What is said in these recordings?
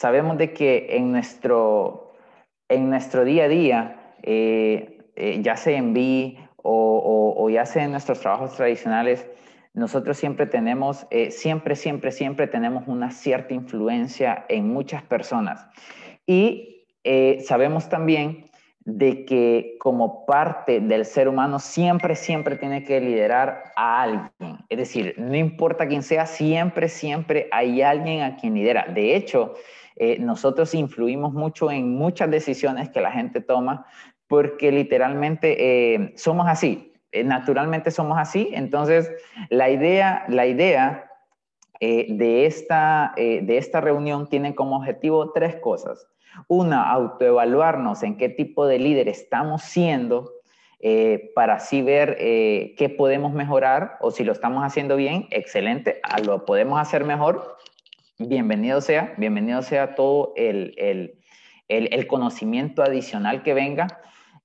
sabemos de que en nuestro, en nuestro día a día, eh, eh, ya sea en BI o, o, ya sea en nuestros trabajos tradicionales, nosotros siempre tenemos, eh, siempre, siempre, siempre tenemos una cierta influencia en muchas personas. Y sabemos también de que como parte del ser humano siempre, siempre tiene que liderar a alguien. Es decir, no importa quién sea, siempre, siempre hay alguien a quien lidera. De hecho, eh, nosotros influimos mucho en muchas decisiones que la gente toma porque literalmente eh, somos así, eh, naturalmente somos así. Entonces, la idea, la idea de, esta, de esta reunión tiene como objetivo tres cosas. Una, autoevaluarnos en qué tipo de líder estamos siendo eh, para así ver eh, qué podemos mejorar o si lo estamos haciendo bien, excelente, lo podemos hacer mejor, bienvenido sea, bienvenido sea todo el, el, el conocimiento adicional que venga.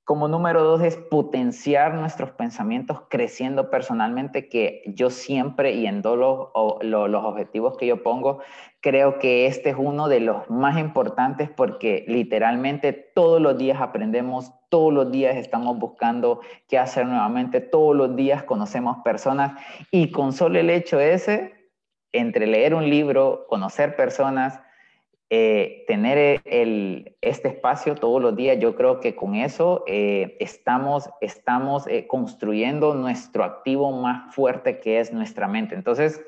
Como número dos es potenciar nuestros pensamientos creciendo personalmente, que yo siempre y en todos los, objetivos que yo pongo, creo que este es uno de los más importantes porque literalmente todos los días aprendemos, todos los días estamos buscando qué hacer nuevamente, todos los días conocemos personas y con solo el hecho ese, entre leer un libro, conocer personas, eh, tener el, este espacio todos los días, yo creo que con eso eh, estamos, estamos eh, construyendo nuestro activo más fuerte que es nuestra mente. Entonces,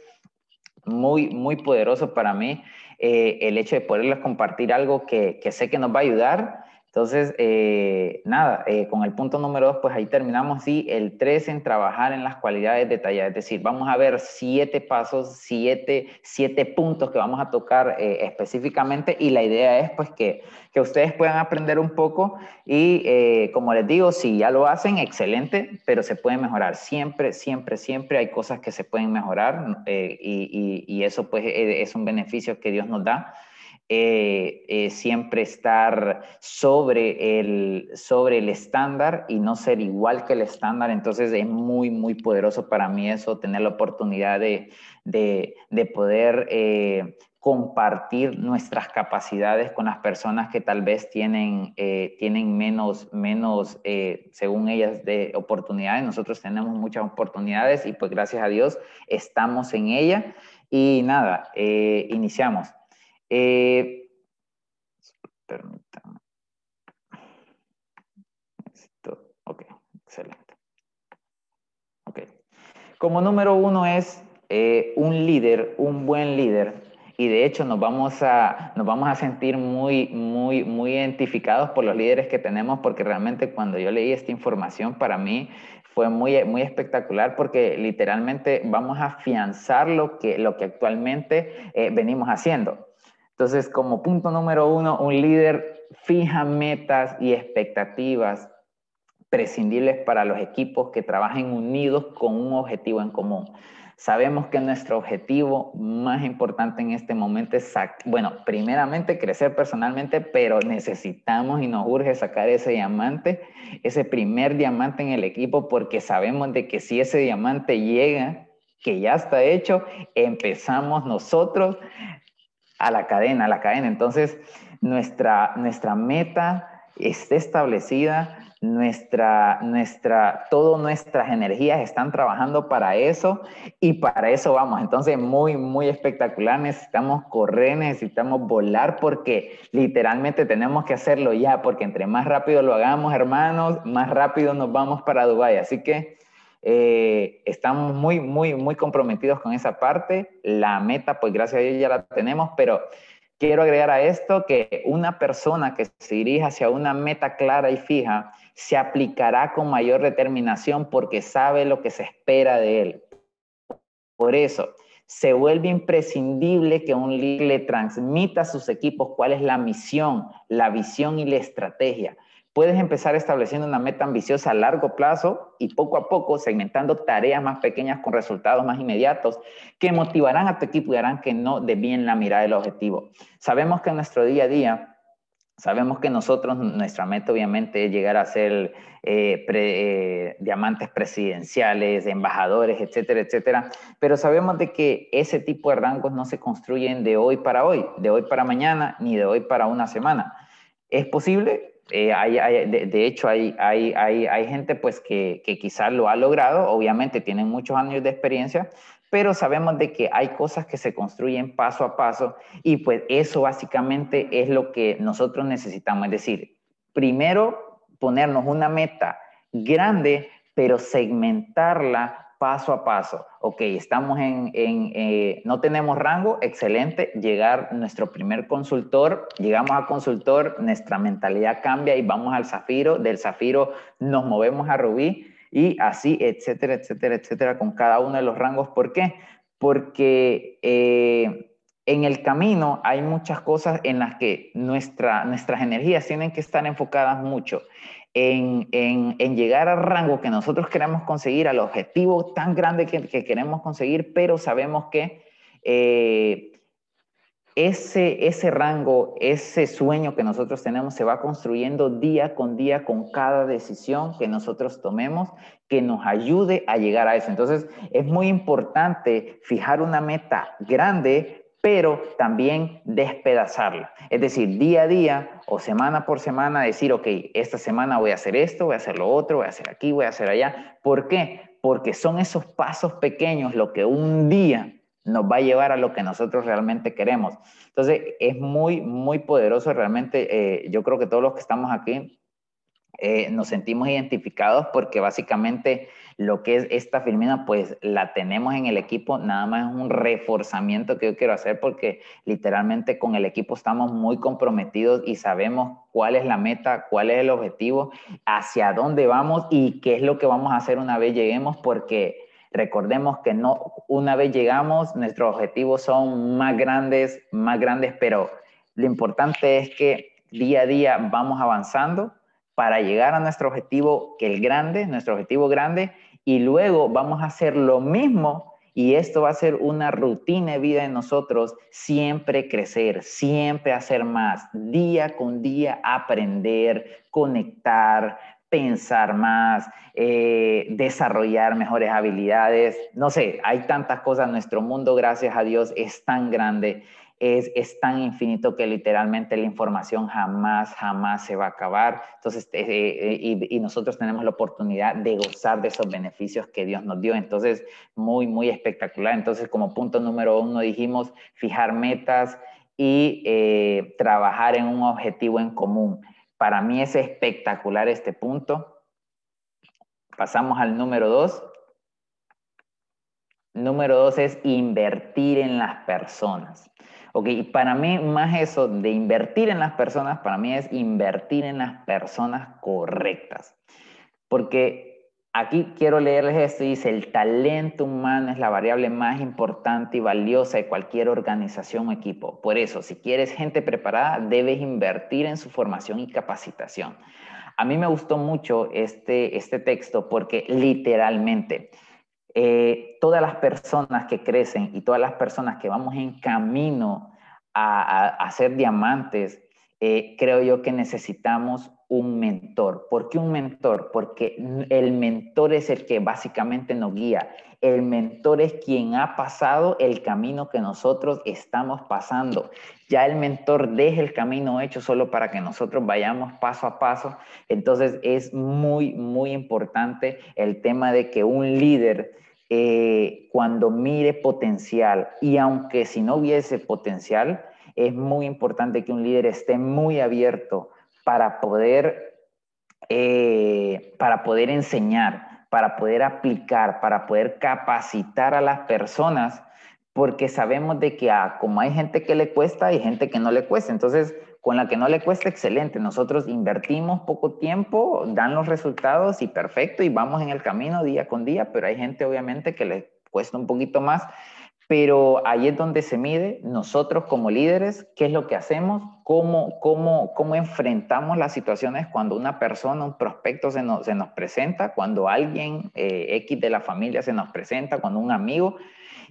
muy, muy poderoso para mí el hecho de poderles compartir algo que, que sé que nos va a ayudar entonces, eh, nada, eh, con el punto número dos, pues ahí terminamos. Sí, el tres en trabajar en las cualidades detalladas. Es decir, vamos a ver siete pasos, siete, siete puntos que vamos a tocar eh, específicamente y la idea es pues que, que, ustedes puedan aprender un poco y como les digo, si ya lo hacen, excelente, pero se puede mejorar. Siempre, siempre, siempre hay cosas que se pueden mejorar y, y, y eso pues es un beneficio que Dios nos da. Eh, eh, siempre estar sobre el, sobre el estándar y no ser igual que el estándar. Entonces es muy, muy poderoso para mí eso, tener la oportunidad de, de, poder eh, compartir nuestras capacidades con las personas que tal vez tienen, tienen menos, menos según ellas, de oportunidades. Nosotros tenemos muchas oportunidades y pues gracias a Dios estamos en ella. Y nada, iniciamos. Eh, permítame. Ok, excelente. Ok. Como número uno es eh, un líder, un buen líder, y de hecho nos vamos a, nos vamos a sentir muy, muy, muy identificados por los líderes que tenemos, porque realmente cuando yo leí esta información para mí fue muy, muy espectacular porque literalmente vamos a afianzar lo que, lo que actualmente eh, venimos haciendo. Entonces, como punto número uno, un líder fija metas y expectativas prescindibles para los equipos que trabajen unidos con un objetivo en común. Sabemos que nuestro objetivo más importante en este momento es, bueno, primeramente crecer personalmente, pero necesitamos y nos urge sacar ese diamante, ese primer diamante en el equipo, porque sabemos de que si ese diamante llega, que ya está hecho, empezamos nosotros a la cadena, a la cadena. Entonces, nuestra, nuestra meta está establecida, nuestra, nuestra, todas nuestras energías están trabajando para eso y para eso vamos. Entonces, muy, muy espectacular. Necesitamos correr, necesitamos volar porque literalmente tenemos que hacerlo ya, porque entre más rápido lo hagamos, hermanos, más rápido nos vamos para Dubái. Así que eh, estamos muy, muy, muy comprometidos con esa parte. La meta, pues gracias a Dios ya la tenemos, pero quiero agregar a esto que una persona que se dirija hacia una meta clara y fija se aplicará con mayor determinación porque sabe lo que se espera de él. Por eso, se vuelve imprescindible que un líder le transmita a sus equipos cuál es la misión, la visión y la estrategia Puedes empezar estableciendo una meta ambiciosa a largo plazo y poco a poco segmentando tareas más pequeñas con resultados más inmediatos que motivarán a tu equipo y harán que no desvíen la mirada del objetivo. Sabemos que en nuestro día a día Sabemos que nosotros, nuestra meta obviamente es llegar a ser eh, eh, diamantes presidenciales, embajadores, etcétera, etcétera, pero sabemos de que ese tipo de rangos no se construyen de hoy para hoy, de hoy para mañana, ni de hoy para una semana. ¿Es posible? Eh, de, hecho, hay, hay, hay, gente pues que, que quizás lo ha logrado, obviamente tienen muchos años de experiencia, pero sabemos de que hay cosas que se construyen paso a paso y pues eso básicamente es lo que nosotros necesitamos, es decir, primero ponernos una meta grande, pero segmentarla paso a paso. Ok, estamos en, eh, no tenemos rango, excelente, llegar nuestro primer consultor, llegamos a consultor, nuestra mentalidad cambia y vamos al zafiro, del zafiro nos movemos a rubí y así, etcétera, etcétera, etcétera, con cada uno de los rangos. ¿Por qué? Porque eh, en el camino hay muchas cosas en las que nuestra, nuestras energías tienen que estar enfocadas mucho en, en, llegar al rango que nosotros queremos conseguir, al objetivo tan grande que, que queremos conseguir, pero sabemos que eh, ese, ese rango, ese sueño que nosotros tenemos se va construyendo día con día con cada decisión que nosotros tomemos que nos ayude a llegar a eso. Entonces, es muy importante fijar una meta grande, pero también despedazarla. Es decir, día a día o semana por semana decir, ok, esta semana voy a hacer esto, voy a hacer lo otro, voy a hacer aquí, voy a hacer allá. ¿Por qué? Porque son esos pasos pequeños lo que un día nos va a llevar a lo que nosotros realmente queremos. Entonces, es muy, muy poderoso realmente. Eh, yo creo que todos los que estamos aquí eh, nos sentimos identificados porque básicamente lo que es esta filmina, pues la tenemos en el equipo, nada más es un reforzamiento que yo quiero hacer porque literalmente con el equipo estamos muy comprometidos y sabemos cuál es la meta, cuál es el objetivo, hacia dónde vamos y qué es lo que vamos a hacer una vez lleguemos porque Recordemos que no, una vez llegamos, nuestros objetivos son más grandes, más grandes, pero lo importante es que día a día vamos avanzando para llegar a nuestro objetivo, que el grande, nuestro objetivo grande, y luego vamos a hacer lo mismo y esto va a ser una rutina de vida en nosotros, siempre crecer, siempre hacer más, día con día aprender, conectar, pensar más, eh, desarrollar mejores habilidades. No sé, hay tantas cosas. Nuestro mundo, gracias a Dios, es tan grande, es, es tan infinito que literalmente la información jamás, jamás se va a acabar. Entonces, eh, eh, y, y, nosotros tenemos la oportunidad de gozar de esos beneficios que Dios nos dio. Entonces, muy, muy espectacular. Entonces, como punto número uno, dijimos fijar metas y trabajar en un objetivo en común. Para mí es espectacular este punto. Pasamos al número dos. Número dos es invertir en las personas. Ok, para mí más eso de invertir en las personas, para mí es invertir en las personas correctas. Porque Aquí quiero leerles esto, dice, el talento humano es la variable más importante y valiosa de cualquier organización o equipo. Por eso, si quieres gente preparada, debes invertir en su formación y capacitación. A mí me gustó mucho este, este texto porque literalmente eh, todas las personas que crecen y todas las personas que vamos en camino a, a, ser diamantes, eh, creo yo que necesitamos un mentor. ¿Por qué un mentor? Porque el mentor es el que básicamente nos guía. El mentor es quien ha pasado el camino que nosotros estamos pasando. Ya el mentor deja el camino hecho solo para que nosotros vayamos paso a paso. Entonces es muy, muy importante el tema de que un líder eh, cuando mire potencial y aunque si no hubiese potencial, es muy importante que un líder esté muy abierto para poder, eh, para poder enseñar, para poder aplicar, para poder capacitar a las personas, porque sabemos de que ah, como hay gente que le cuesta, hay gente que no le cuesta. Entonces, con la que no le cuesta, excelente. Nosotros invertimos poco tiempo, dan los resultados y perfecto, y vamos en el camino día con día, pero hay gente obviamente que le cuesta un poquito más pero ahí es donde se mide nosotros como líderes, qué es lo que hacemos, cómo, cómo, cómo enfrentamos las situaciones cuando una persona, un prospecto se nos, se nos presenta, cuando alguien eh, X de la familia se nos presenta, cuando un amigo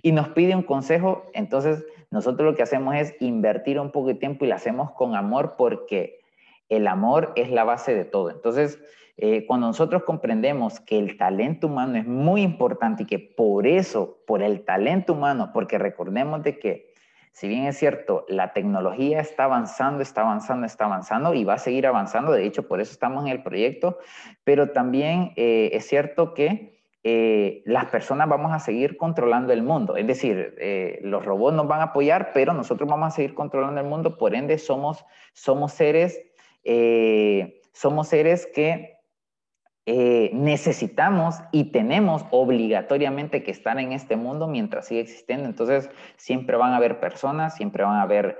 y nos pide un consejo, entonces nosotros lo que hacemos es invertir un poco de tiempo y lo hacemos con amor porque El amor es la base de todo. Entonces, eh, cuando nosotros comprendemos que el talento humano es muy importante y que por eso, por el talento humano, porque recordemos de que si bien es cierto, la tecnología está avanzando, está avanzando, está avanzando y va a seguir avanzando, de hecho, por eso estamos en el proyecto, pero también eh, es cierto que eh, las personas vamos a seguir controlando el mundo, es decir, los robots nos van a apoyar, pero nosotros vamos a seguir controlando el mundo, por ende somos, somos seres, somos seres que eh, necesitamos y tenemos obligatoriamente que estar en este mundo mientras siga existiendo. Entonces, siempre van a haber personas, siempre van a haber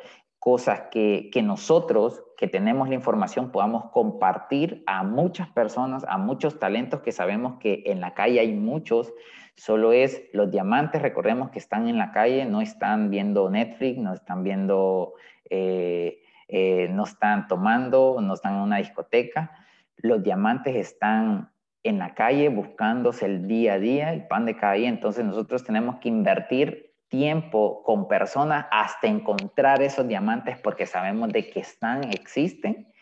cosas que, que, nosotros, que tenemos la información, podamos compartir a muchas personas, a muchos talentos que sabemos que en la calle hay muchos. Solo es los diamantes, recordemos que están en la calle, no están viendo Netflix, no están viendo, eh, eh, no están tomando, no están en una discoteca los diamantes están en la calle buscándose el día a día, el pan de cada día, entonces nosotros tenemos que invertir tiempo con personas hasta encontrar esos diamantes porque sabemos de que están, existen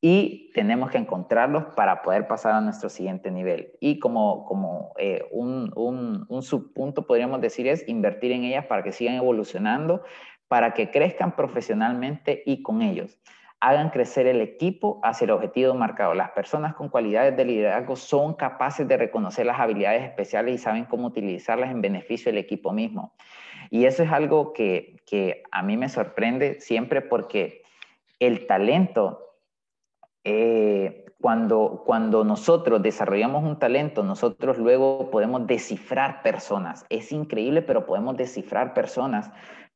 y tenemos que encontrarlos para poder pasar a nuestro siguiente nivel. Y como, como eh, un, un, un subpunto podríamos decir es invertir en ellas para que sigan evolucionando, para que crezcan profesionalmente y con ellos hagan crecer el equipo hacia el objetivo marcado. Las personas con cualidades de liderazgo son capaces de reconocer las habilidades especiales y saben cómo utilizarlas en beneficio del equipo mismo. Y eso es algo que, a mí me sorprende siempre porque el talento, eh, cuando, cuando nosotros desarrollamos un talento, nosotros luego podemos descifrar personas. Es increíble, pero podemos descifrar personas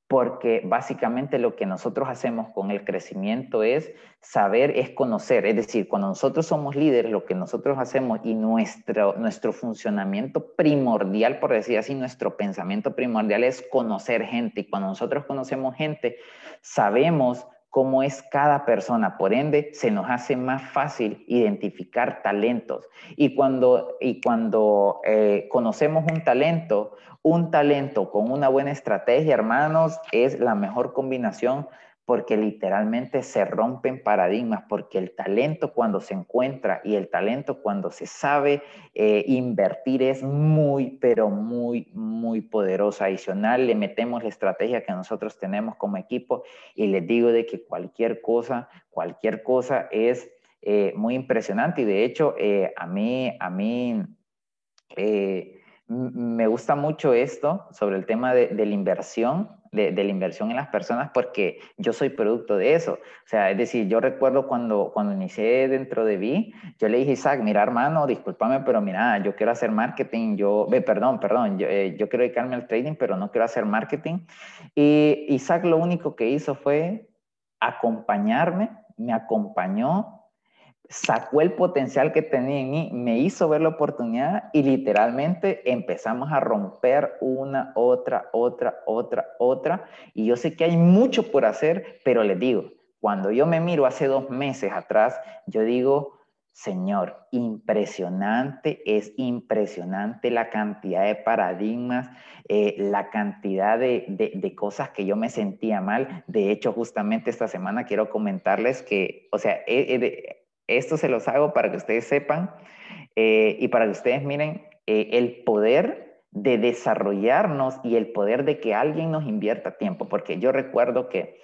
porque básicamente lo que nosotros hacemos con el crecimiento es saber, es conocer. Es decir, cuando nosotros somos líderes, lo que nosotros hacemos y nuestro, nuestro funcionamiento primordial, por decir así, nuestro pensamiento primordial es conocer gente. Y cuando nosotros conocemos gente, sabemos cómo es cada persona. Por ende, se nos hace más fácil identificar talentos. Y cuando, y cuando eh, conocemos un talento, un talento con una buena estrategia, hermanos, es la mejor combinación porque literalmente se rompen paradigmas, porque el talento cuando se encuentra y el talento cuando se sabe eh, invertir es muy, pero muy, muy poderoso. Adicional, le metemos la estrategia que nosotros tenemos como equipo y les digo de que cualquier cosa, cualquier cosa es eh, muy impresionante y de hecho eh, a mí, a mí, me gusta mucho esto sobre el tema de, la inversión, de, la inversión en las personas, porque yo soy producto de eso. O sea, es decir, yo recuerdo cuando, cuando inicié dentro de Vi, yo le dije, Isaac, mira, hermano, discúlpame, pero mira, yo quiero hacer marketing, yo, perdón, perdón, yo, eh, yo quiero dedicarme al trading, pero no quiero hacer marketing. Y Isaac lo único que hizo fue acompañarme, me acompañó sacó el potencial que tenía en mí, me hizo ver la oportunidad y literalmente empezamos a romper una, otra, otra, otra, otra. Y yo sé que hay mucho por hacer, pero les digo, cuando yo me miro hace dos meses atrás, yo digo, Señor, impresionante, es impresionante la cantidad de paradigmas, eh, la cantidad de, de, cosas que yo me sentía mal. De hecho, justamente esta semana quiero comentarles que, o sea, esto se los hago para que ustedes sepan eh, y para que ustedes miren eh, el poder de desarrollarnos y el poder de que alguien nos invierta tiempo, porque yo recuerdo que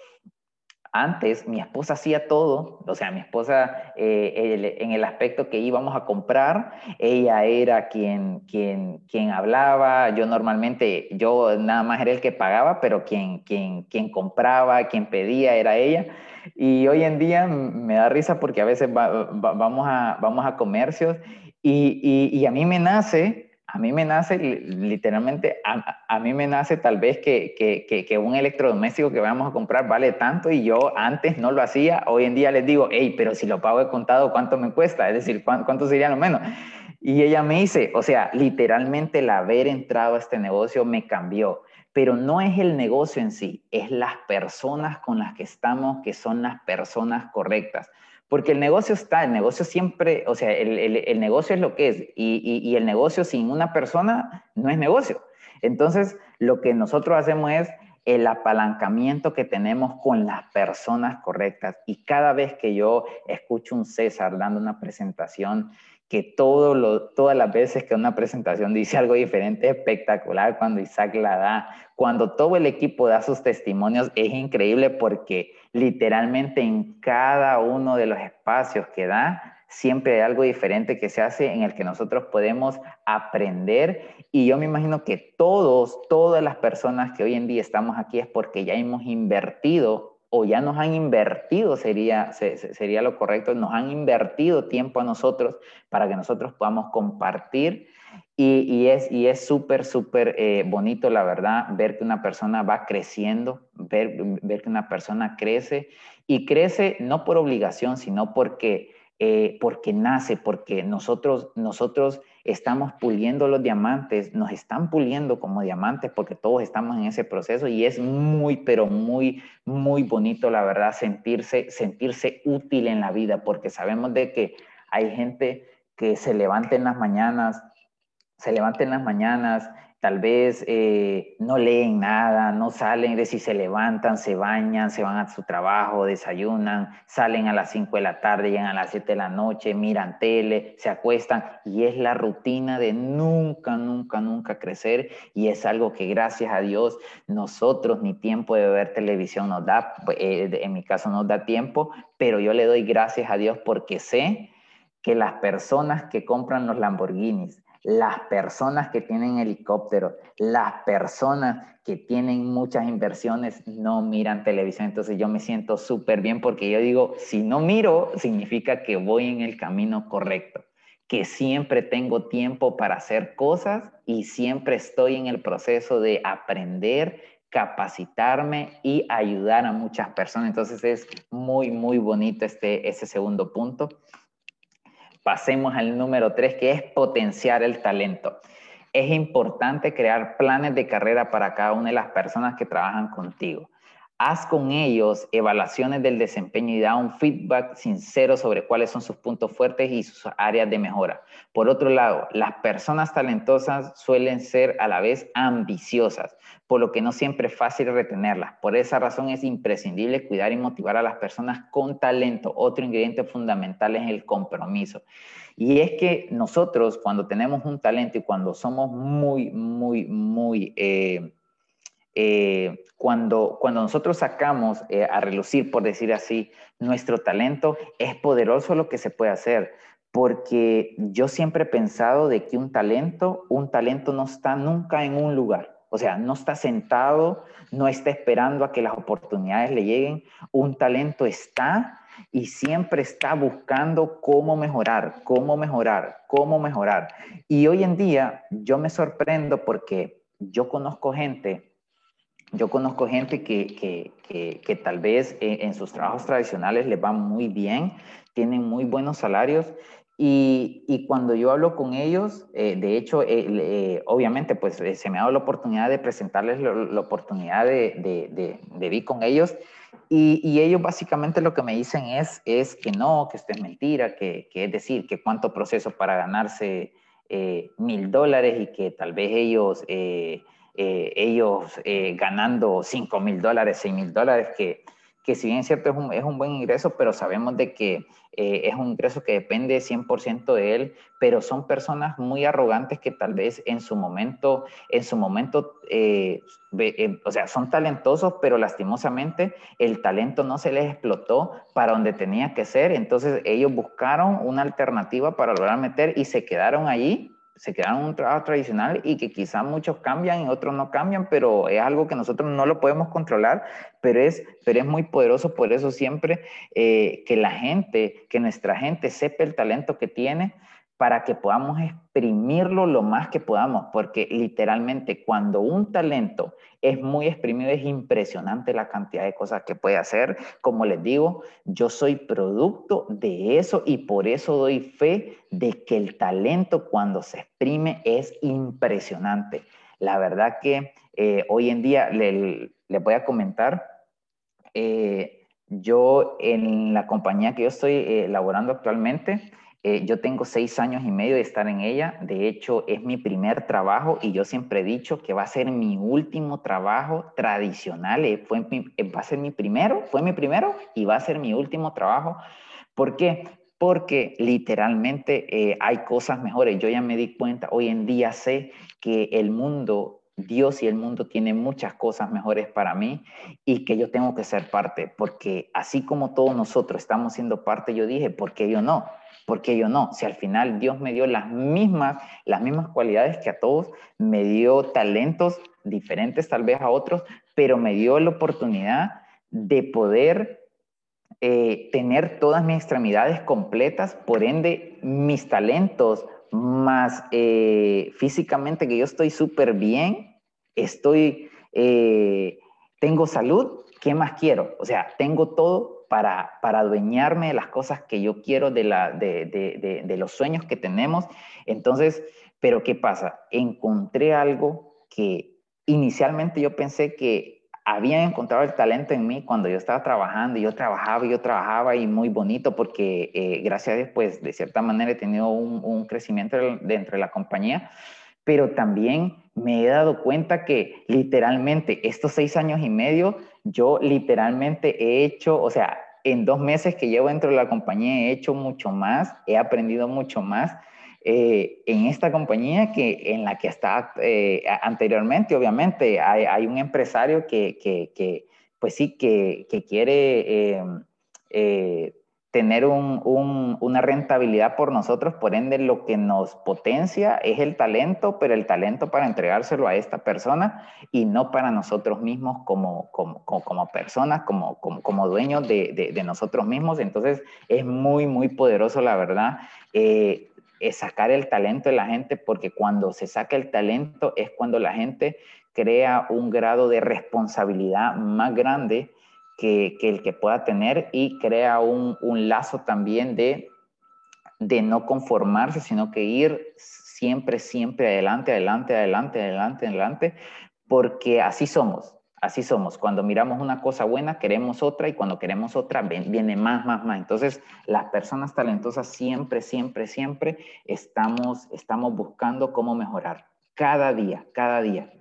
antes mi esposa hacía todo, o sea, mi esposa eh, en el aspecto que íbamos a comprar, ella era quien, quien, quien hablaba, yo normalmente, yo nada más era el que pagaba, pero quien, quien, quien compraba, quien pedía era ella. Y hoy en día me da risa porque a veces vamos, a, vamos a comercios y, y, a mí me nace, a mí me nace literalmente, a, a mí me nace tal vez que, que, que, un electrodoméstico que vamos a comprar vale tanto y yo antes no lo hacía, hoy en día les digo, hey, pero si lo pago de contado, ¿cuánto me cuesta? Es decir, ¿cuánto, cuánto sería lo menos? Y ella me dice, o sea, literalmente el haber entrado a este negocio me cambió pero no es el negocio en sí, es las personas con las que estamos que son las personas correctas. Porque el negocio está, el negocio siempre, o sea, el, negocio es lo que es, y, y, el negocio sin una persona no es negocio. Entonces, lo que nosotros hacemos es el apalancamiento que tenemos con las personas correctas. Y cada vez que yo escucho un César dando una presentación, que todas las veces que una presentación dice algo diferente, espectacular cuando Isaac la da, cuando todo el equipo da sus testimonios, es increíble porque literalmente en cada uno de los espacios que da, siempre hay algo diferente que se hace en el que nosotros podemos aprender. Y yo me imagino que todos, todas las personas que hoy en día estamos aquí es porque ya hemos invertido o ya nos han invertido, sería, sería lo correcto, nos han invertido tiempo a nosotros para que nosotros podamos compartir. Y, es y es súper, súper eh, bonito, la verdad, ver que una persona va creciendo, ver, ver que una persona crece y crece no por obligación, sino porque eh, porque nace, porque nosotros, nosotros estamos puliendo los diamantes, nos están puliendo como diamantes porque todos estamos en ese proceso y es muy, pero muy, muy bonito, la verdad, sentirse, sentirse útil en la vida porque sabemos de que hay gente que se levanta en las mañanas, se levanta en las mañanas tal vez eh, no leen nada, no salen de si se levantan, se bañan, se van a su trabajo, desayunan, salen a las 5 de la tarde, llegan a las 7 de la noche, miran tele, se acuestan y es la rutina de nunca, nunca, nunca crecer y es algo que gracias a Dios nosotros ni tiempo de ver televisión nos da, eh, en mi caso nos da tiempo, pero yo le doy gracias a Dios porque sé que las personas que compran los Lamborghinis, las personas que tienen helicópteros, las personas que tienen muchas inversiones no miran televisión. Entonces yo me siento súper bien porque yo digo, si no miro, significa que voy en el camino correcto, que siempre tengo tiempo para hacer cosas y siempre estoy en el proceso de aprender, capacitarme y ayudar a muchas personas. Entonces es muy, muy bonito este, ese segundo punto. Pasemos al número tres, que es potenciar el talento. Es importante crear planes de carrera para cada una de las personas que trabajan contigo. Haz con ellos evaluaciones del desempeño y da un feedback sincero sobre cuáles son sus puntos fuertes y sus áreas de mejora. Por otro lado, las personas talentosas suelen ser a la vez ambiciosas, por lo que no siempre es fácil retenerlas. Por esa razón es imprescindible cuidar y motivar a las personas con talento. Otro ingrediente fundamental es el compromiso. Y es que nosotros cuando tenemos un talento y cuando somos muy, muy, muy... Eh, eh, cuando, cuando nosotros sacamos eh, a relucir, por decir así, nuestro talento, es poderoso lo que se puede hacer, porque yo siempre he pensado de que un talento, un talento no está nunca en un lugar, o sea, no está sentado, no está esperando a que las oportunidades le lleguen, un talento está y siempre está buscando cómo mejorar, cómo mejorar, cómo mejorar. Y hoy en día yo me sorprendo porque yo conozco gente yo conozco gente que, que, tal vez eh, en, sus trabajos tradicionales les va muy bien, tienen muy buenos salarios y, y cuando yo hablo con ellos, eh, de hecho, eh, obviamente, pues se me ha dado la oportunidad de presentarles la, oportunidad de, de, de, vivir con ellos y, y, ellos básicamente lo que me dicen es, es que no, que esto es mentira, que, que es decir, que cuánto proceso para ganarse mil dólares y que tal vez ellos ellos eh, ganando 5 mil dólares, 6 mil dólares, que, que si bien es cierto es un, es un buen ingreso, pero sabemos de que eh, es un ingreso que depende 100% de él, pero son personas muy arrogantes que tal vez en su momento, en su momento, o sea, son talentosos, pero lastimosamente el talento no se les explotó para donde tenía que ser, entonces ellos buscaron una alternativa para lograr meter y se quedaron allí se quedan en un trabajo tradicional y que quizá muchos cambian y otros no cambian, pero es algo que nosotros no lo podemos controlar, pero es, pero es muy poderoso, por eso siempre eh, que la gente, que nuestra gente sepa el talento que tiene para que podamos exprimirlo lo más que podamos, porque literalmente cuando un talento es muy exprimido es impresionante la cantidad de cosas que puede hacer. Como les digo, yo soy producto de eso y por eso doy fe de que el talento cuando se exprime es impresionante. La verdad que eh, hoy en día le, voy a comentar, eh, yo en la compañía que yo estoy elaborando eh, actualmente, Eh, yo tengo seis años y medio de estar en ella. De hecho, es mi primer trabajo y yo siempre he dicho que va a ser mi último trabajo tradicional. Eh, fue eh, va a ser mi primero, fue mi primero y va a ser mi último trabajo. ¿Por qué? Porque literalmente hay cosas mejores. Yo ya me di cuenta, hoy en día sé que el mundo Dios y el mundo tienen muchas cosas mejores para mí y que yo tengo que ser parte, porque así como todos nosotros estamos siendo parte, yo dije, ¿por qué yo no? ¿Por qué yo no? Si al final Dios me dio las mismas, las mismas cualidades que a todos, me dio talentos diferentes tal vez a otros, pero me dio la oportunidad de poder eh, tener todas mis extremidades completas, por ende mis talentos más eh, físicamente que yo estoy súper bien, estoy, eh, tengo salud, ¿qué más quiero? O sea, tengo todo para, para adueñarme de las cosas que yo quiero, de, la, de, de, de los sueños que tenemos. Entonces, pero ¿qué pasa? Encontré algo que inicialmente yo pensé que habían encontrado el talento en mí cuando yo estaba trabajando, y yo trabajaba y yo trabajaba y muy bonito porque eh, gracias a Dios, pues de cierta manera he tenido un, un, crecimiento dentro de la compañía, pero también me he dado cuenta que literalmente estos seis años y medio, yo literalmente he hecho, o sea, en dos meses que llevo dentro de la compañía he hecho mucho más, he aprendido mucho más eh, en esta compañía que en la que está eh, anteriormente, obviamente, hay, un empresario que, que, pues sí, que, que quiere eh, tener un, una rentabilidad por nosotros, por ende lo que nos potencia es el talento, pero el talento para entregárselo a esta persona y no para nosotros mismos como, como, como, personas, como, como, como dueños de, de, de, nosotros mismos. Entonces es muy, muy poderoso, la verdad es sacar el talento de la gente, porque cuando se saca el talento es cuando la gente crea un grado de responsabilidad más grande que, el que pueda tener y crea un, lazo también de, de no conformarse, sino que ir siempre, siempre adelante, adelante, adelante, adelante, adelante, porque así somos. Así somos. Cuando miramos una cosa buena, queremos otra y cuando queremos otra, viene más, más, más. Entonces, las personas talentosas siempre, siempre, siempre estamos, estamos buscando cómo mejorar. Cada día, cada día.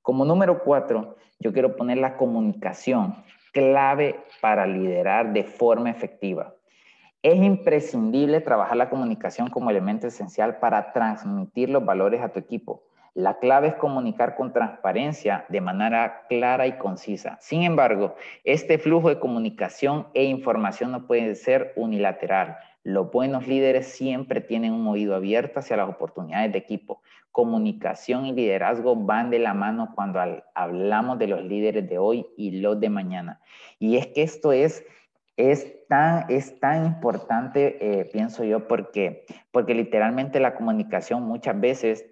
Como número cuatro, yo quiero poner la comunicación clave para liderar de forma efectiva. Es imprescindible trabajar la comunicación como elemento esencial para transmitir los valores a tu equipo. La clave es comunicar con transparencia de manera clara y concisa. Sin embargo, este flujo de comunicación e información no puede ser unilateral. Los buenos líderes siempre tienen un oído abierto hacia las oportunidades de equipo. Comunicación y liderazgo van de la mano cuando hablamos de los líderes de hoy y los de mañana. Y es que esto es es tan, es tan importante, eh, pienso yo, porque, porque literalmente la comunicación muchas veces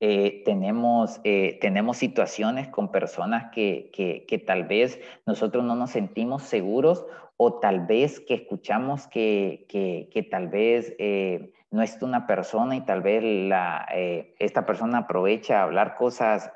eh, tenemos, eh, tenemos situaciones con personas que, que, tal vez nosotros no nos sentimos seguros o tal vez que escuchamos que, que tal vez eh, no es una persona y tal vez la, esta persona aprovecha a hablar cosas,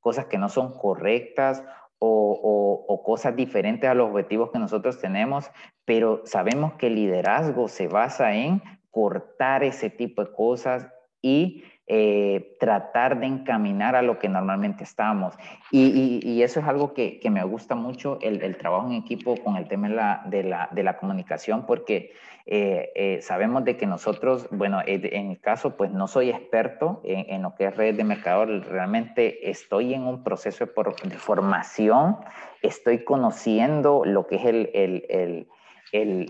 cosas que no son correctas o, o, cosas diferentes a los objetivos que nosotros tenemos, pero sabemos que el liderazgo se basa en cortar ese tipo de cosas y eh, tratar de encaminar a lo que normalmente estamos. Y, eso es algo que, me gusta mucho, el, trabajo en equipo con el tema de la, comunicación, porque eh, eh, sabemos de que nosotros, bueno, en mi caso, pues no soy experto en, lo que es red de mercador, realmente estoy en un proceso de, de formación, estoy conociendo lo que es el, el,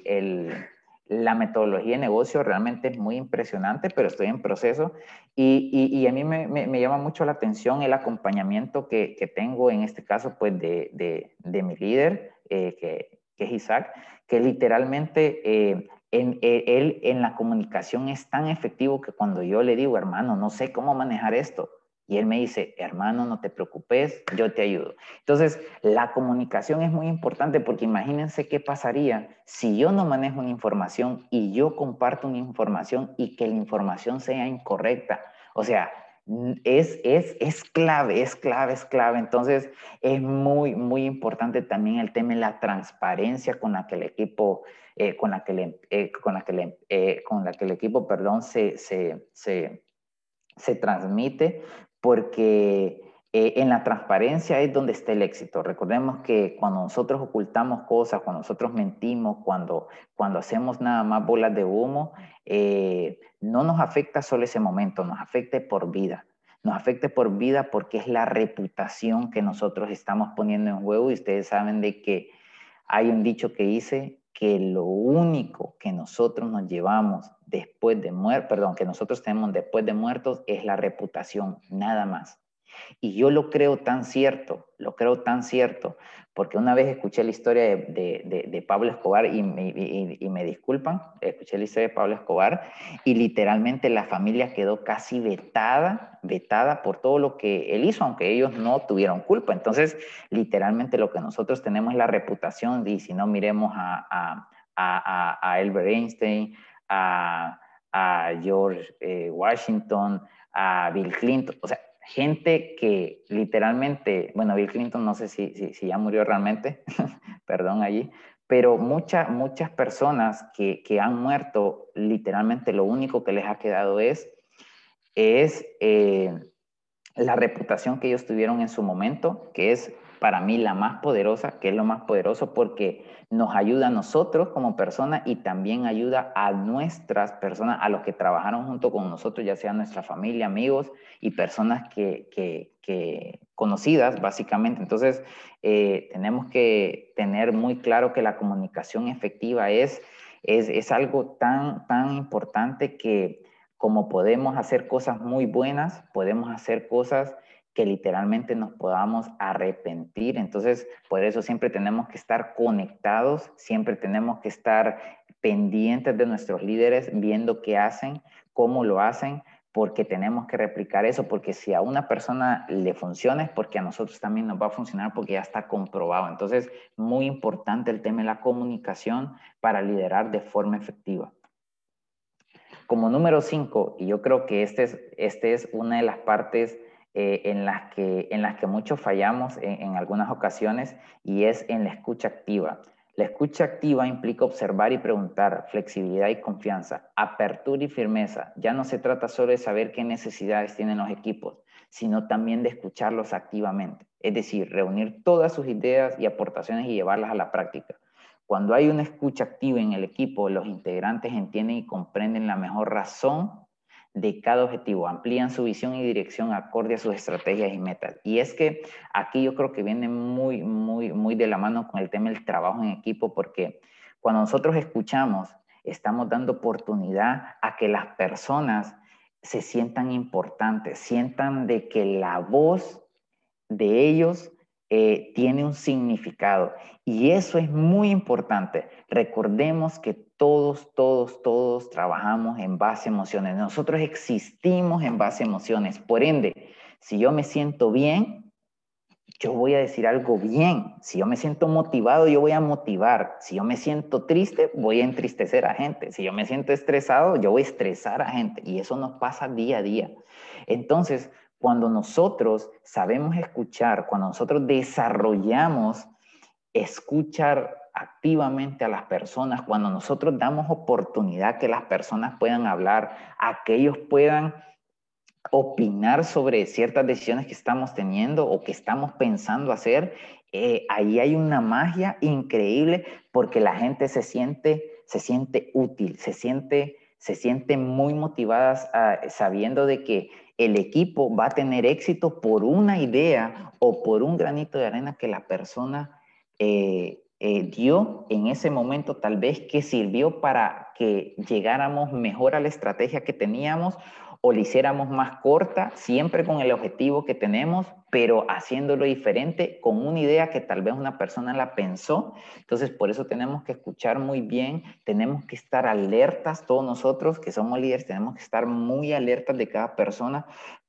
el la metodología de negocio realmente es muy impresionante, pero estoy en proceso. Y, y, a mí me, me, llama mucho la atención el acompañamiento que, que tengo en este caso pues de, de, mi líder, eh, que, que, es Isaac, que literalmente eh, en, eh, él en la comunicación es tan efectivo que cuando yo le digo, hermano, no sé cómo manejar esto, y él me dice, hermano, no te preocupes, yo te ayudo. Entonces, la comunicación es muy importante porque imagínense qué pasaría si yo no manejo una información y yo comparto una información y que la información sea incorrecta. O sea, es, es, es clave, es clave, es clave. Entonces, es muy, muy importante también el tema de la transparencia con la que el equipo, eh, con, la que le, eh, con, la que le, eh, con la que el equipo, perdón, se, se, se, se transmite, porque en la transparencia es donde está el éxito. Recordemos que cuando nosotros ocultamos cosas, cuando nosotros mentimos, cuando, cuando hacemos nada más bolas de humo, no nos afecta solo ese momento, nos afecta por vida. Nos afecta por vida porque es la reputación que nosotros estamos poniendo en juego y ustedes saben de que hay un dicho que dice que lo único que nosotros nos llevamos después de muertos, perdón, que nosotros tenemos después de muertos es la reputación, nada más. Y yo lo creo tan cierto, lo creo tan cierto, porque una vez escuché la historia de, Pablo Escobar y, me disculpan, escuché la historia de Pablo Escobar y literalmente la familia quedó casi vetada, vetada por todo lo que él hizo, aunque ellos no tuvieron culpa. Entonces, literalmente lo que nosotros tenemos es la reputación, y si no miremos a, a, a, Albert Einstein, a, George eh, Washington, a Bill Clinton, o sea, gente que literalmente, bueno, Bill Clinton no sé si, si, ya murió realmente, perdón allí, pero muchas, muchas personas que, que, han muerto, literalmente lo único que les ha quedado es, es eh, la reputación que ellos tuvieron en su momento, que es para mí la más poderosa, que es lo más poderoso porque nos ayuda a nosotros como personas y también ayuda a nuestras personas, a los que trabajaron junto con nosotros, ya sea nuestra familia, amigos y personas que, que, conocidas básicamente. Entonces, eh, tenemos que tener muy claro que la comunicación efectiva es, es, es algo tan, tan importante que como podemos hacer cosas muy buenas, podemos hacer cosas que literalmente nos podamos arrepentir. Entonces, por eso siempre tenemos que estar conectados, siempre tenemos que estar pendientes de nuestros líderes, viendo qué hacen, cómo lo hacen, porque tenemos que replicar eso, porque si a una persona le funciona es porque a nosotros también nos va a funcionar porque ya está comprobado. Entonces, muy importante el tema de la comunicación para liderar de forma efectiva. Como número cinco, y yo creo que este es, este es una de las partes eh, en, las que, en las que muchos fallamos en, algunas ocasiones y es en la escucha activa. La escucha activa implica observar y preguntar, flexibilidad y confianza, apertura y firmeza. Ya no se trata solo de saber qué necesidades tienen los equipos, sino también de escucharlos activamente. Es decir, reunir todas sus ideas y aportaciones y llevarlas a la práctica. Cuando hay una escucha activa en el equipo, los integrantes entienden y comprenden la mejor razón de cada objetivo, amplían su visión y dirección acorde a sus estrategias y metas. Y es que aquí yo creo que viene muy, muy, muy de la mano con el tema del trabajo en equipo, porque cuando nosotros escuchamos, estamos dando oportunidad a que las personas se sientan importantes, sientan de que la voz de ellos eh, tiene un significado. Y eso es muy importante. Recordemos que todos, todos, todos trabajamos en base a emociones. Nosotros existimos en base a emociones. Por ende, si yo me siento bien, yo voy a decir algo bien. Si yo me siento motivado, yo voy a motivar. Si yo me siento triste, voy a entristecer a gente. Si yo me siento estresado, yo voy a estresar a gente. Y eso nos pasa día a día. Entonces, cuando nosotros sabemos escuchar, cuando nosotros desarrollamos escuchar activamente a las personas, cuando nosotros damos oportunidad que las personas puedan hablar, a que ellos puedan opinar sobre ciertas decisiones que estamos teniendo o que estamos pensando hacer, eh, ahí hay una magia increíble porque la gente se siente, se siente útil, se siente, se siente muy motivadas ah, sabiendo de que el equipo va a tener éxito por una idea o por un granito de arena que la persona eh, eh, dio en ese momento, tal vez que sirvió para que llegáramos mejor a la estrategia que teníamos o la hiciéramos más corta, siempre con el objetivo que tenemos, pero haciéndolo diferente, con una idea que tal vez una persona la pensó. Entonces, por eso tenemos que escuchar muy bien, tenemos que estar alertas, todos nosotros que somos líderes, tenemos que estar muy alertas de cada persona,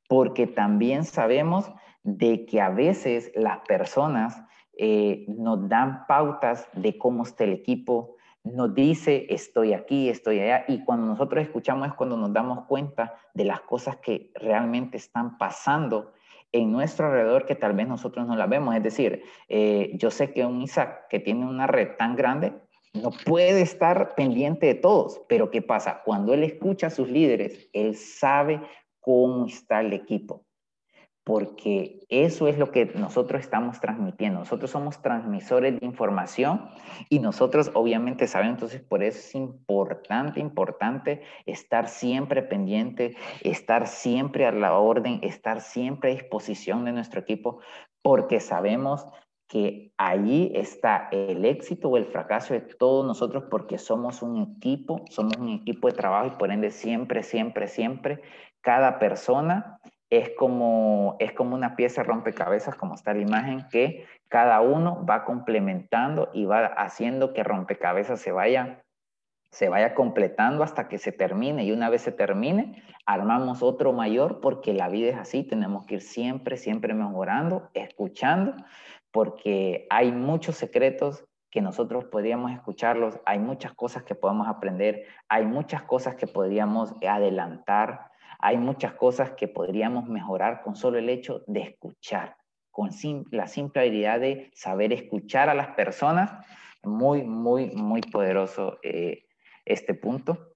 porque también sabemos de que a veces las personas eh, nos dan pautas de cómo está el equipo, nos dice, estoy aquí, estoy allá, y cuando nosotros escuchamos es cuando nos damos cuenta de las cosas que realmente están pasando en nuestro alrededor que tal vez nosotros no las vemos. Es decir, eh, yo sé que un Isaac que tiene una red tan grande no puede estar pendiente de todos, pero ¿qué pasa? Cuando él escucha a sus líderes, él sabe cómo está el equipo porque eso es lo que nosotros estamos transmitiendo. Nosotros somos transmisores de información y nosotros obviamente sabemos, entonces por eso es importante, importante estar siempre pendiente, estar siempre a la orden, estar siempre a disposición de nuestro equipo, porque sabemos que allí está el éxito o el fracaso de todos nosotros porque somos un equipo, somos un equipo de trabajo y por ende siempre, siempre, siempre, cada persona es como, es como una pieza rompecabezas, como está la imagen, que cada uno va complementando y va haciendo que rompecabezas se vaya, se vaya completando hasta que se termine. Y una vez se termine, armamos otro mayor porque la vida es así, tenemos que ir siempre, siempre mejorando, escuchando, porque hay muchos secretos que nosotros podríamos escucharlos, hay muchas cosas que podemos aprender, hay muchas cosas que podríamos adelantar, hay muchas cosas que podríamos mejorar con solo el hecho de escuchar, con la simple habilidad de saber escuchar a las personas. Muy, muy, muy poderoso eh, este punto.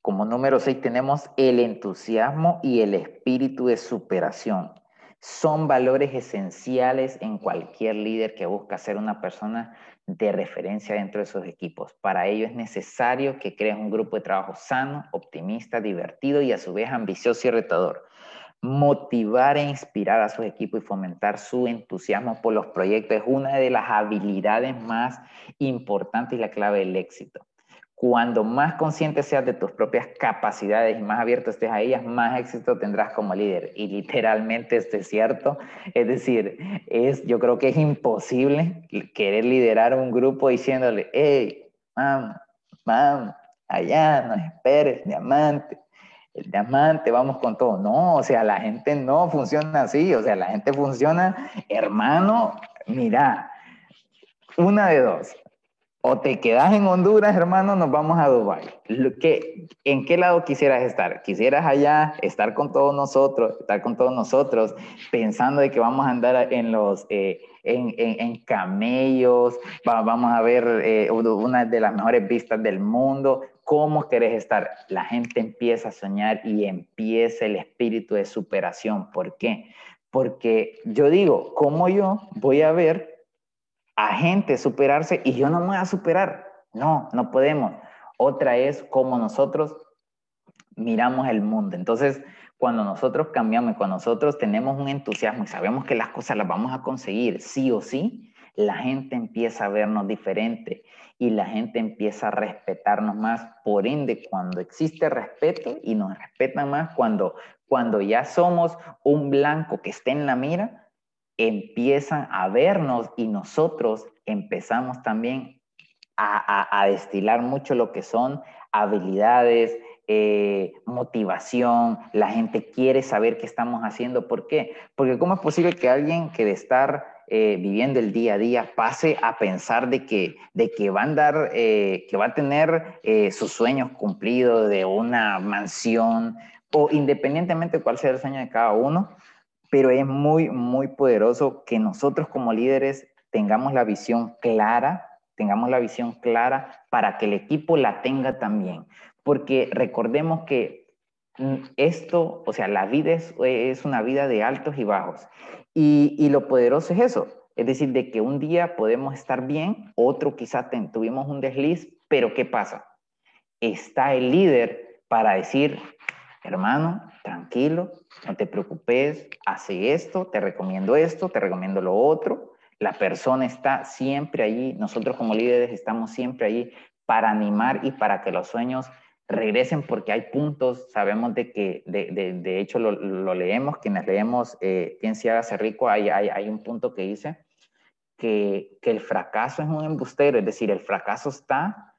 Como número 6 tenemos el entusiasmo y el espíritu de superación. Son valores esenciales en cualquier líder que busca ser una persona de referencia dentro de sus equipos. Para ello es necesario que crees un grupo de trabajo sano, optimista, divertido y a su vez ambicioso y retador. Motivar e inspirar a sus equipos y fomentar su entusiasmo por los proyectos es una de las habilidades más importantes y la clave del éxito. Cuando más consciente seas de tus propias capacidades y más abierto estés a ellas, más éxito tendrás como líder. Y literalmente esto es cierto. Es decir, es, yo creo que es imposible querer liderar un grupo diciéndole, hey, mam, mam, allá, no esperes, diamante. El diamante, vamos con todo. No, o sea, la gente no funciona así. O sea, la gente funciona, hermano, mira, una de dos o te quedas en Honduras, hermano, nos vamos a Dubái. ¿En qué lado quisieras estar? ¿Quisieras allá estar con todos nosotros, estar con todos nosotros, pensando de que vamos a andar en los... Eh, en, camellos, vamos a ver eh, una de las mejores vistas del mundo. ¿Cómo querés estar? La gente empieza a soñar y empieza el espíritu de superación. ¿Por qué? Porque yo digo, ¿cómo yo voy a ver a gente superarse y yo no me voy a superar. No, no podemos. Otra es cómo nosotros miramos el mundo. Entonces, cuando nosotros cambiamos y cuando nosotros tenemos un entusiasmo y sabemos que las cosas las vamos a conseguir sí o sí, la gente empieza a vernos diferente y la gente empieza a respetarnos más. Por ende, cuando existe respeto y nos respetan más, cuando, cuando ya somos un blanco que esté en la mira, empiezan a vernos y nosotros empezamos también a, destilar mucho lo que son habilidades, eh, motivación, la gente quiere saber qué estamos haciendo. ¿Por qué? Porque ¿cómo es posible que alguien que de estar eh, viviendo el día a día pase a pensar de que, de que va a andar, eh, que va a tener sus sueños cumplidos de una mansión o independientemente de cuál sea el sueño de cada uno, pero es muy, muy poderoso que nosotros como líderes tengamos la visión clara, tengamos la visión clara para que el equipo la tenga también. Porque recordemos que mm, esto, o sea, la vida es, una vida de altos y bajos. Y, lo poderoso es eso, es decir, de que un día podemos estar bien, otro quizá tuvimos un desliz, pero ¿qué pasa? Está el líder para decir, hermano, tranquilo, no te preocupes, hace esto, te recomiendo esto, te recomiendo lo otro. La persona está siempre allí, nosotros como líderes estamos siempre allí para animar y para que los sueños regresen porque hay puntos, sabemos de que, de, hecho lo, leemos, quienes leemos eh, Quien se hace rico, hay, hay, hay un punto que dice que, que el fracaso es un embustero, es decir, el fracaso está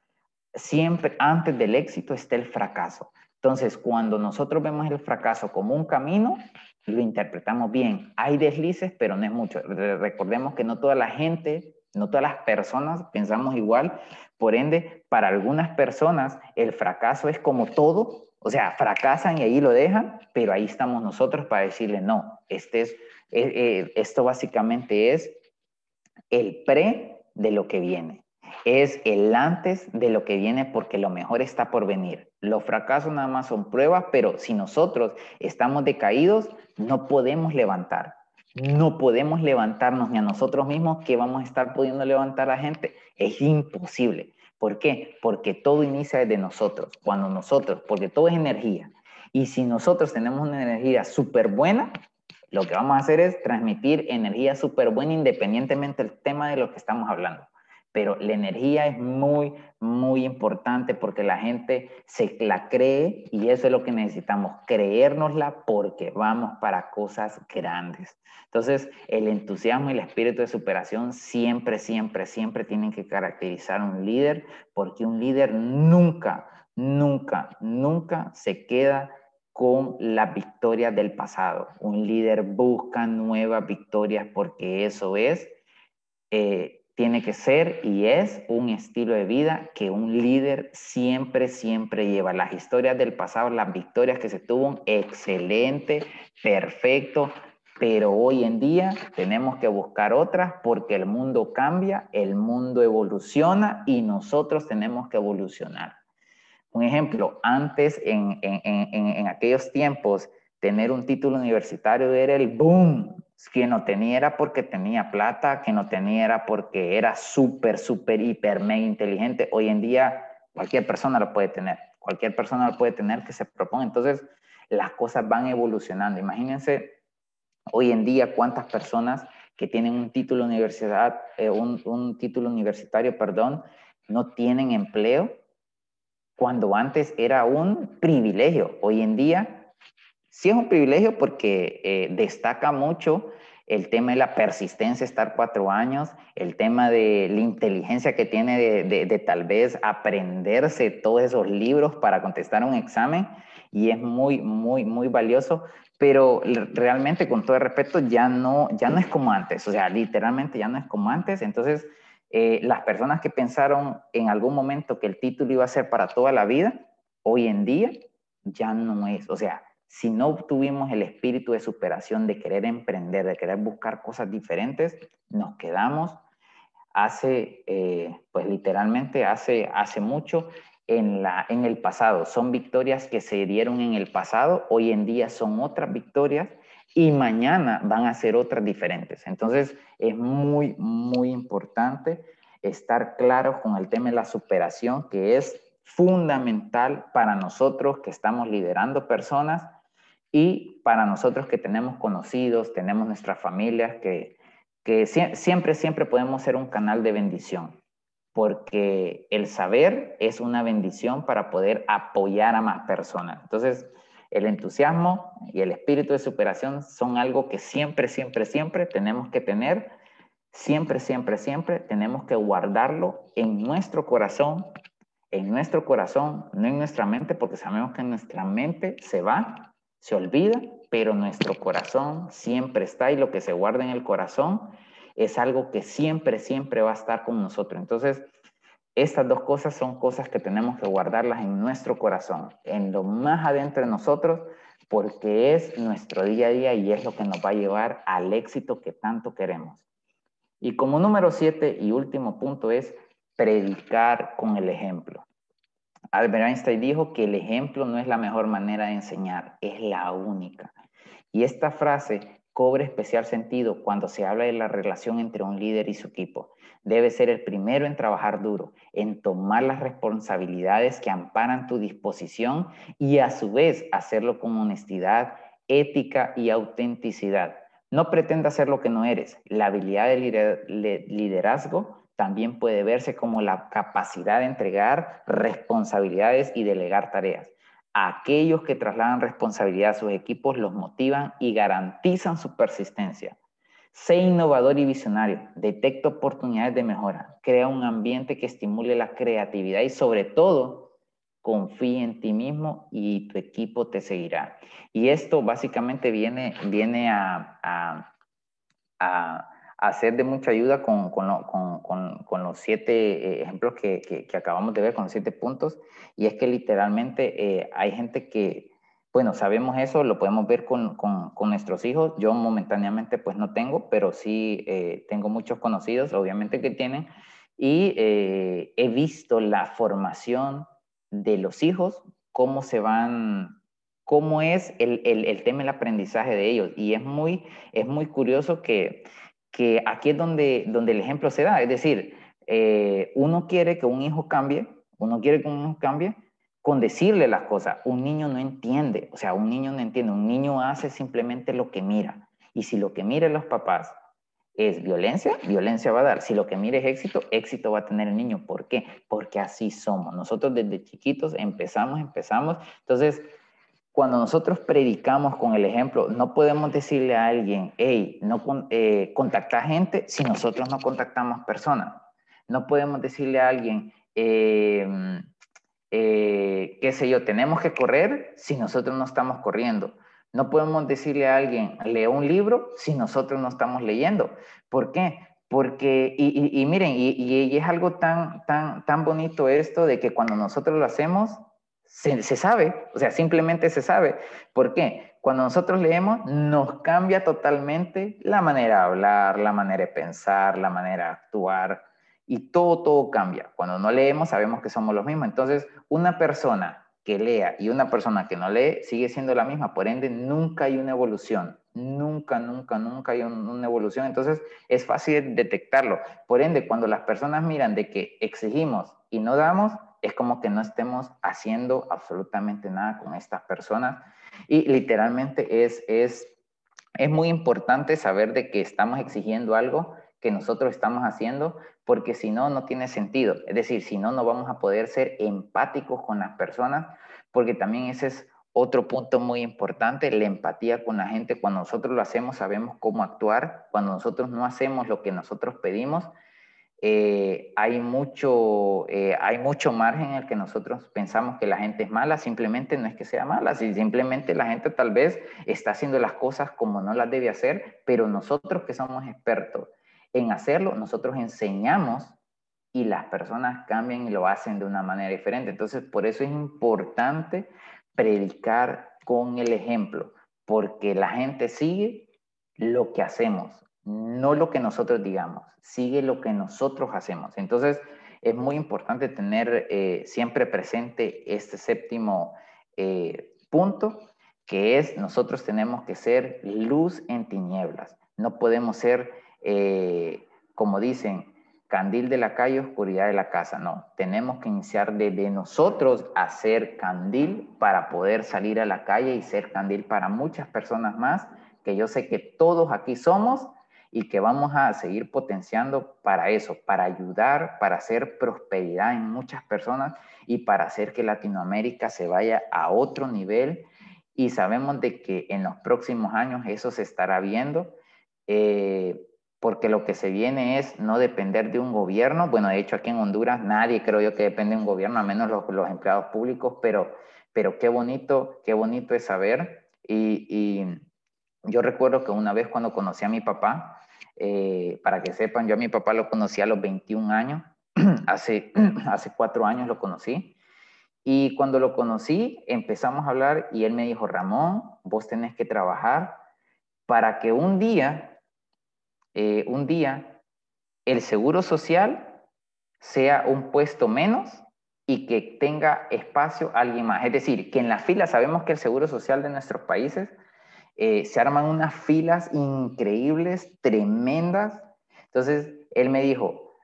siempre, antes del éxito está el fracaso. Entonces, cuando nosotros vemos el fracaso como un camino, lo interpretamos bien. Hay deslices, pero no es mucho. Recordemos que no toda la gente No todas las personas pensamos igual. Por ende, para algunas personas el fracaso es como todo, o sea, fracasan y ahí lo dejan, pero ahí estamos nosotros para decirle, no, este es, eh, eh, esto básicamente es el pre de lo que viene. Es el antes de lo que viene porque lo mejor está por venir. Los fracasos nada más son pruebas, pero si nosotros estamos decaídos, no podemos levantar. No podemos levantarnos ni a nosotros mismos que vamos a estar pudiendo levantar a la gente. Es imposible. ¿Por qué? Porque todo inicia desde nosotros. Cuando nosotros, porque todo es energía. Y si nosotros tenemos una energía súper buena, lo que vamos a hacer es transmitir energía súper buena independientemente del tema de lo que estamos hablando. Pero la energía es muy, muy importante porque la gente se la cree y eso es lo que necesitamos, creérnosla porque vamos para cosas grandes. Entonces, el entusiasmo y el espíritu de superación siempre, siempre, siempre tienen que caracterizar a un líder porque un líder nunca, nunca, nunca se queda con la victoria del pasado. Un líder busca nuevas victorias porque eso es, eh, tiene que ser y es un estilo de vida que un líder siempre, siempre lleva. Las historias del pasado, las victorias que se tuvo, excelente, perfecto, pero hoy en día tenemos que buscar otras porque el mundo cambia, el mundo evoluciona y nosotros tenemos que evolucionar. Un ejemplo, antes, en, aquellos tiempos, tener un título universitario era el boom. Quien no tenía era porque tenía plata, que no tenía era porque era súper, súper, hiper, mega inteligente. Hoy en día cualquier persona lo puede tener, cualquier persona lo puede tener que se proponga. Entonces, las cosas van evolucionando. Imagínense hoy en día cuántas personas que tienen un título universidad, eh, un, un título universitario, perdón, no tienen empleo cuando antes era un privilegio. Hoy en día sí es un privilegio porque eh, destaca mucho el tema de la persistencia, estar cuatro años, el tema de la inteligencia que tiene de, tal vez aprenderse todos esos libros para contestar un examen y es muy, muy, muy valioso, pero realmente con todo el respeto ya no, ya no es como antes, o sea, literalmente ya no es como antes, entonces eh, las personas que pensaron en algún momento que el título iba a ser para toda la vida, hoy en día ya no es. O sea, si no tuvimos el espíritu de superación, de querer emprender, de querer buscar cosas diferentes, nos quedamos hace, eh, pues literalmente hace, hace mucho en, la, en el pasado. Son victorias que se dieron en el pasado, hoy en día son otras victorias y mañana van a ser otras diferentes. Entonces, es muy, muy importante estar claro con el tema de la superación, que es fundamental para nosotros que estamos liderando personas y para nosotros que tenemos conocidos, tenemos nuestras familias, que, siempre, siempre podemos ser un canal de bendición, porque el saber es una bendición para poder apoyar a más personas. Entonces, el entusiasmo y el espíritu de superación son algo que siempre, siempre, siempre tenemos que tener. Siempre, siempre, siempre tenemos que guardarlo en nuestro corazón, en nuestro corazón, no en nuestra mente, porque sabemos que nuestra mente se va, se olvida, pero nuestro corazón siempre está y lo que se guarda en el corazón es algo que siempre, siempre va a estar con nosotros. Entonces, estas dos cosas son cosas que tenemos que guardarlas en nuestro corazón, en lo más adentro de nosotros, porque es nuestro día a día y es lo que nos va a llevar al éxito que tanto queremos. Y como número siete y último punto es predicar con el ejemplo. Albert Einstein dijo que el ejemplo no es la mejor manera de enseñar, es la única. Y esta frase cobra especial sentido cuando se habla de la relación entre un líder y su equipo. Debe ser el primero en trabajar duro, en tomar las responsabilidades que amparan tu disposición y a su vez hacerlo con honestidad, ética y autenticidad. No pretenda ser lo que no eres. La habilidad de liderazgo también puede verse como la capacidad de entregar responsabilidades y delegar tareas aquellos que trasladan responsabilidad a sus equipos los motivan y garantizan su persistencia. Sé innovador y visionario, detecta oportunidades de mejora, crea un ambiente que estimule la creatividad y sobre todo, confía en ti mismo y tu equipo te seguirá. Y esto básicamente viene, viene a, ser de mucha ayuda con, con, con, con los siete eh, ejemplos que, que, acabamos de ver, con los siete puntos, y es que literalmente eh, hay gente que, bueno, sabemos eso, lo podemos ver con, con, con, nuestros hijos. Yo momentáneamente pues no tengo, pero sí eh, tengo muchos conocidos, obviamente que tienen, y he visto la formación de los hijos, cómo se van, cómo es el, el, el tema del aprendizaje de ellos. Y es muy, es muy curioso que que aquí es donde, donde el ejemplo se da. Es decir, eh, uno quiere que un hijo cambie, uno quiere que un hijo cambie con decirle las cosas. Un niño no entiende, o sea, un niño no entiende, un niño hace simplemente lo que mira. Y si lo que miren los papás es violencia, violencia va a dar. Si lo que mire es éxito, éxito va a tener el niño. ¿Por qué? Porque así somos. Nosotros desde chiquitos empezamos, empezamos. Entonces, cuando nosotros predicamos con el ejemplo, no podemos decirle a alguien, hey, no eh, contacta gente si nosotros no contactamos personas. No podemos decirle a alguien, em, eh, qué sé yo, tenemos que correr si nosotros no estamos corriendo. No podemos decirle a alguien, lee un libro si nosotros no estamos leyendo. ¿Por qué? Porque, y, miren, y, y, es algo tan, tan, tan bonito esto de que cuando nosotros lo hacemos, se, sabe, o sea, simplemente se sabe. ¿Por qué? Cuando nosotros leemos, nos cambia totalmente la manera de hablar, la manera de pensar, la manera de actuar, y todo, todo cambia. Cuando no leemos, sabemos que somos los mismos. Entonces, una persona que lea y una persona que no lee sigue siendo la misma. Por ende, nunca hay una evolución. Nunca, nunca, nunca hay una evolución. Entonces, es fácil detectarlo. Por ende, cuando las personas miran de que exigimos y no damos, es como que no estemos haciendo absolutamente nada con estas personas. Y literalmente es, es, es muy importante saber de que estamos exigiendo algo que nosotros estamos haciendo, porque si no, no tiene sentido. Es decir, si no, no vamos a poder ser empáticos con las personas, porque también ese es otro punto muy importante, la empatía con la gente. Cuando nosotros lo hacemos, sabemos cómo actuar. Cuando nosotros no hacemos lo que nosotros pedimos, eh, hay, mucho, eh, hay mucho margen en el que nosotros pensamos que la gente es mala, simplemente no es que sea mala, simplemente la gente tal vez está haciendo las cosas como no las debe hacer, pero nosotros que somos expertos en hacerlo, nosotros enseñamos y las personas cambian y lo hacen de una manera diferente. Entonces, por eso es importante predicar con el ejemplo, porque la gente sigue lo que hacemos, no lo que nosotros digamos, sigue lo que nosotros hacemos. Entonces, es muy importante tener eh, siempre presente este séptimo eh, punto, que es nosotros tenemos que ser luz en tinieblas. No podemos ser, eh, como dicen, candil de la calle, oscuridad de la casa. No, tenemos que iniciar desde nosotros a ser candil para poder salir a la calle y ser candil para muchas personas más, que yo sé que todos aquí somos y que vamos a seguir potenciando para eso, para ayudar, para hacer prosperidad en muchas personas y para hacer que Latinoamérica se vaya a otro nivel. Y sabemos de que en los próximos años eso se estará viendo, eh, porque lo que se viene es no depender de un gobierno. Bueno, de hecho aquí en Honduras nadie creo yo que depende de un gobierno, a menos los, los empleados públicos, pero, pero qué bonito, qué bonito es saber. Y, y yo recuerdo que una vez cuando conocí a mi papá, eh, para que sepan, yo a mi papá lo conocí a los 21 años, hace, hace cuatro años lo conocí. Y cuando lo conocí, empezamos a hablar y él me dijo, Ramón, vos tenés que trabajar para que un día, eh, un día, el seguro social sea un puesto menos y que tenga espacio alguien más. Es decir, que en la fila sabemos que el seguro social de nuestros países eh, se arman unas filas increíbles, tremendas. Entonces, él me dijo,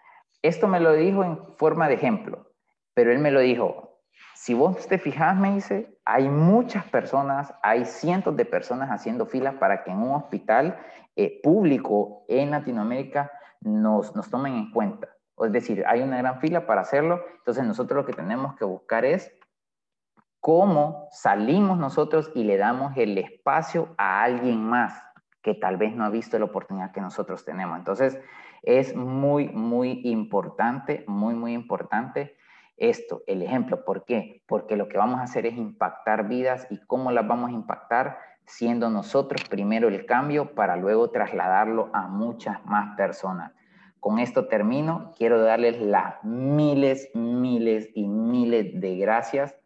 esto me lo dijo en forma de ejemplo, pero él me lo dijo, si vos te fijas, me dice, hay muchas personas, hay cientos de personas haciendo filas para que en un hospital eh, público en Latinoamérica nos, nos tomen en cuenta. Es decir, hay una gran fila para hacerlo, entonces nosotros lo que tenemos que buscar es cómo salimos nosotros y le damos el espacio a alguien más que tal vez no ha visto la oportunidad que nosotros tenemos. Entonces, es muy, muy importante, muy, muy importante esto, el ejemplo. ¿Por qué? Porque lo que vamos a hacer es impactar vidas y cómo las vamos a impactar siendo nosotros primero el cambio para luego trasladarlo a muchas más personas. con esto termino. Quiero darles las miles, miles y miles de gracias.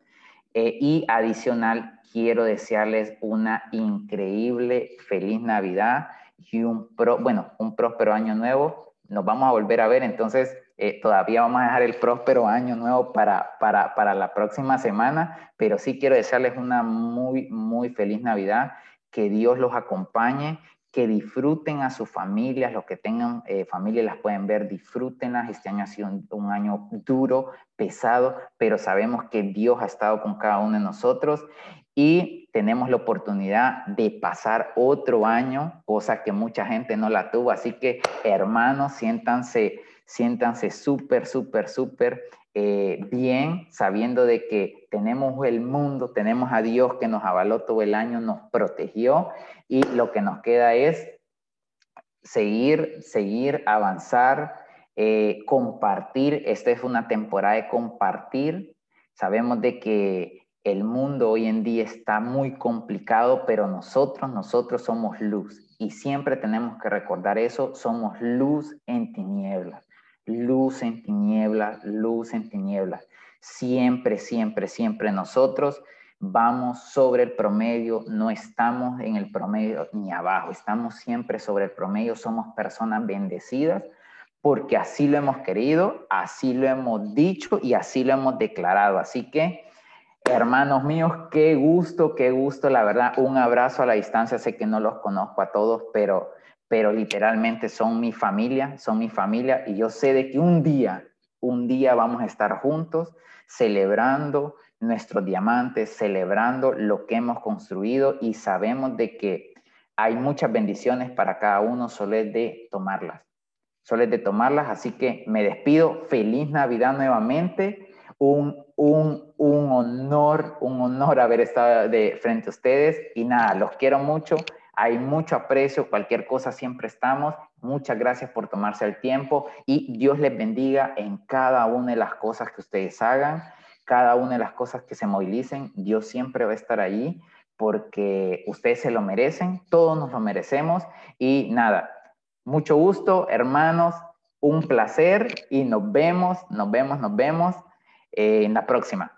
Eh, y adicional, quiero desearles una increíble feliz Navidad y un, pro, bueno, un próspero año nuevo. Nos vamos a volver a ver, entonces eh, todavía vamos a dejar el próspero año nuevo para, para, para la próxima semana, pero sí quiero desearles una muy, muy feliz Navidad. Que Dios los acompañe que disfruten a sus familias, los que tengan eh, familias las pueden ver, disfrútenlas. Este año ha sido un, año duro, pesado, pero sabemos que Dios ha estado con cada uno de nosotros y tenemos la oportunidad de pasar otro año, cosa que mucha gente no la tuvo. Así que, hermanos, siéntanse, siéntanse súper, súper, súper eh, bien, sabiendo de que tenemos el mundo, tenemos a Dios que nos avaló todo el año, nos protegió y lo que nos queda es seguir, seguir, avanzar, eh, compartir. Esta es una temporada de compartir. Sabemos de que el mundo hoy en día está muy complicado, pero nosotros, nosotros somos luz y siempre tenemos que recordar eso, somos luz en tinieblas, luz en tinieblas, luz en tinieblas. Siempre, siempre, siempre nosotros vamos sobre el promedio, no estamos en el promedio ni abajo, estamos siempre sobre el promedio, somos personas bendecidas porque así lo hemos querido, así lo hemos dicho y así lo hemos declarado. Así que, hermanos míos, qué gusto, qué gusto, la verdad, un abrazo a la distancia, sé que no los conozco a todos, pero, pero literalmente son mi familia, son mi familia y yo sé de que un día, un día vamos a estar juntos celebrando, nuestros diamantes, celebrando lo que hemos construido y sabemos de que hay muchas bendiciones para cada uno, solo es de tomarlas, solo de tomarlas, así que me despido, feliz Navidad nuevamente, un, un, un honor, un honor haber estado de frente a ustedes. Y nada, los quiero mucho, hay mucho aprecio, cualquier cosa siempre estamos. Muchas gracias por tomarse el tiempo y Dios les bendiga en cada una de las cosas que ustedes hagan cada una de las cosas que se movilicen, Dios siempre va a estar allí porque ustedes se lo merecen, todos nos lo merecemos y nada, mucho gusto, hermanos, un placer y nos vemos, nos vemos, nos vemos en la próxima.